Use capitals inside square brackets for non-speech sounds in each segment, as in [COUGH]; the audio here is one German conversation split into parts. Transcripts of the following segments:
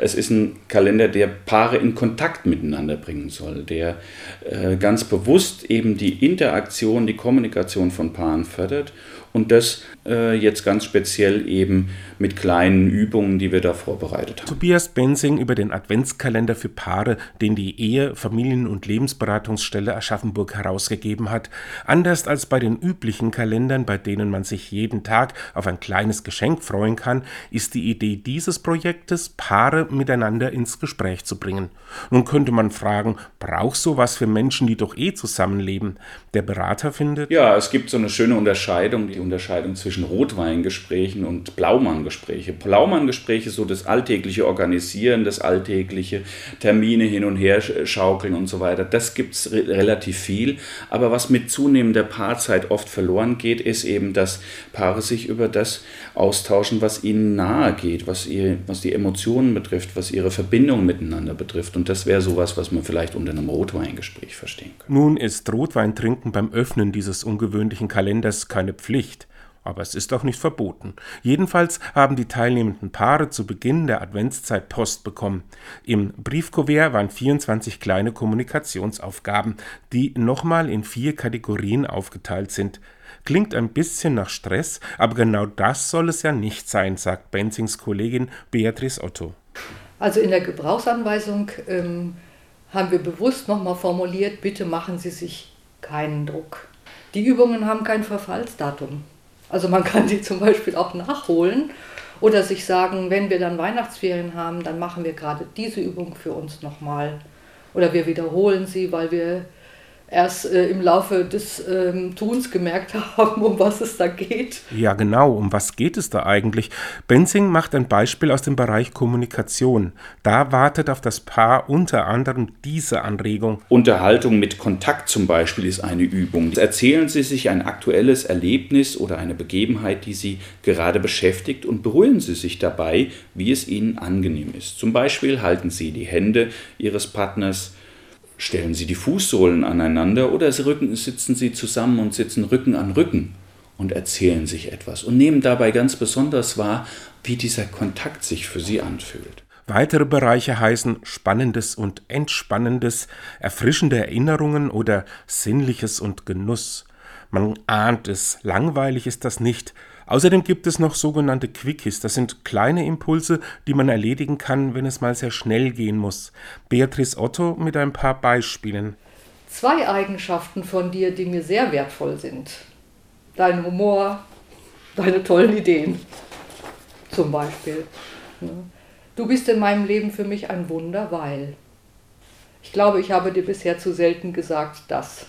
Es ist ein Kalender, der Paare in Kontakt miteinander bringen soll, der äh, ganz bewusst eben die Interaktion, die Kommunikation von Paaren fördert und das äh, jetzt ganz speziell eben mit kleinen Übungen, die wir da vorbereitet haben. Tobias Bensing über den Adventskalender für Paare, den die Ehe, Familien- und Lebensberatungsstelle Aschaffenburg herausgegeben hat. Anders als bei den üblichen Kalendern, bei denen man sich jeden Tag auf ein kleines Geschenk freuen kann, ist die Idee dieses Projektes, Paare miteinander ins Gespräch zu bringen. Nun könnte man fragen, braucht sowas für Menschen, die doch eh zusammenleben? Der Berater findet. Ja, es gibt so eine schöne Unterscheidung, die Unterscheidung zwischen Rotweingesprächen und Blaumanngespräche. Blaumanngespräche, so das alltägliche Organisieren, das alltägliche Termine hin und her schaukeln und so weiter, das gibt es re relativ viel. Aber was mit zunehmender Paarzeit oft verloren geht, ist eben, dass Paare sich über das austauschen, was ihnen nahe geht, was, ihr, was die Emotionen betrifft, was ihre Verbindung miteinander betrifft. Und das wäre sowas, was man vielleicht unter einem Rotweingespräch verstehen könnte. Nun ist Rotweintrinken beim Öffnen dieses ungewöhnlichen Kalenders keine Pflicht. Aber es ist auch nicht verboten. Jedenfalls haben die teilnehmenden Paare zu Beginn der Adventszeit Post bekommen. Im Briefkuvert waren 24 kleine Kommunikationsaufgaben, die nochmal in vier Kategorien aufgeteilt sind. Klingt ein bisschen nach Stress, aber genau das soll es ja nicht sein, sagt Benzings Kollegin Beatrice Otto. Also in der Gebrauchsanweisung ähm, haben wir bewusst nochmal formuliert, bitte machen Sie sich keinen Druck. Die Übungen haben kein Verfallsdatum. Also man [LAUGHS] kann sie zum Beispiel auch nachholen oder sich sagen, wenn wir dann Weihnachtsferien haben, dann machen wir gerade diese Übung für uns nochmal. Oder wir wiederholen sie, weil wir erst äh, im Laufe des ähm, Tuns gemerkt haben, um was es da geht. Ja, genau, um was geht es da eigentlich? Benzing macht ein Beispiel aus dem Bereich Kommunikation. Da wartet auf das Paar unter anderem diese Anregung. Unterhaltung mit Kontakt zum Beispiel ist eine Übung. Erzählen Sie sich ein aktuelles Erlebnis oder eine Begebenheit, die Sie gerade beschäftigt und beruhigen Sie sich dabei, wie es Ihnen angenehm ist. Zum Beispiel halten Sie die Hände Ihres Partners Stellen Sie die Fußsohlen aneinander oder sitzen Sie zusammen und sitzen Rücken an Rücken und erzählen sich etwas und nehmen dabei ganz besonders wahr, wie dieser Kontakt sich für Sie anfühlt. Weitere Bereiche heißen Spannendes und Entspannendes, erfrischende Erinnerungen oder Sinnliches und Genuss. Man ahnt es, langweilig ist das nicht, Außerdem gibt es noch sogenannte Quickies. Das sind kleine Impulse, die man erledigen kann, wenn es mal sehr schnell gehen muss. Beatrice Otto mit ein paar Beispielen. Zwei Eigenschaften von dir, die mir sehr wertvoll sind. Dein Humor, deine tollen Ideen. Zum Beispiel. Du bist in meinem Leben für mich ein Wunder, weil. Ich glaube, ich habe dir bisher zu selten gesagt, dass.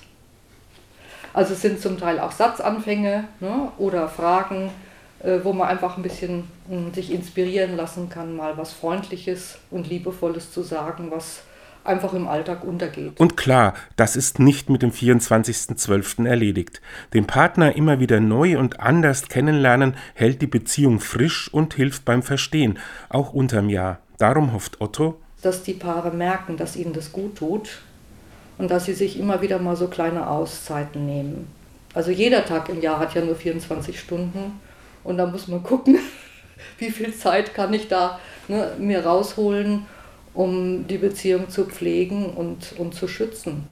Also es sind zum Teil auch Satzanfänge ne, oder Fragen, äh, wo man einfach ein bisschen mh, hm, sich inspirieren lassen kann, mal was Freundliches und Liebevolles zu sagen, was einfach im Alltag untergeht. Und klar, das ist nicht mit dem 24.12. erledigt. Den Partner immer wieder neu und anders kennenlernen hält die Beziehung frisch und hilft beim Verstehen, auch unterm Jahr. Darum hofft Otto, dass die Paare merken, dass ihnen das gut tut und dass sie sich immer wieder mal so kleine Auszeiten nehmen. Also jeder Tag im Jahr hat ja nur 24 Stunden und da muss man gucken, [LAUGHS] wie viel Zeit kann ich da ne, mir rausholen, um die Beziehung zu pflegen und, und zu schützen.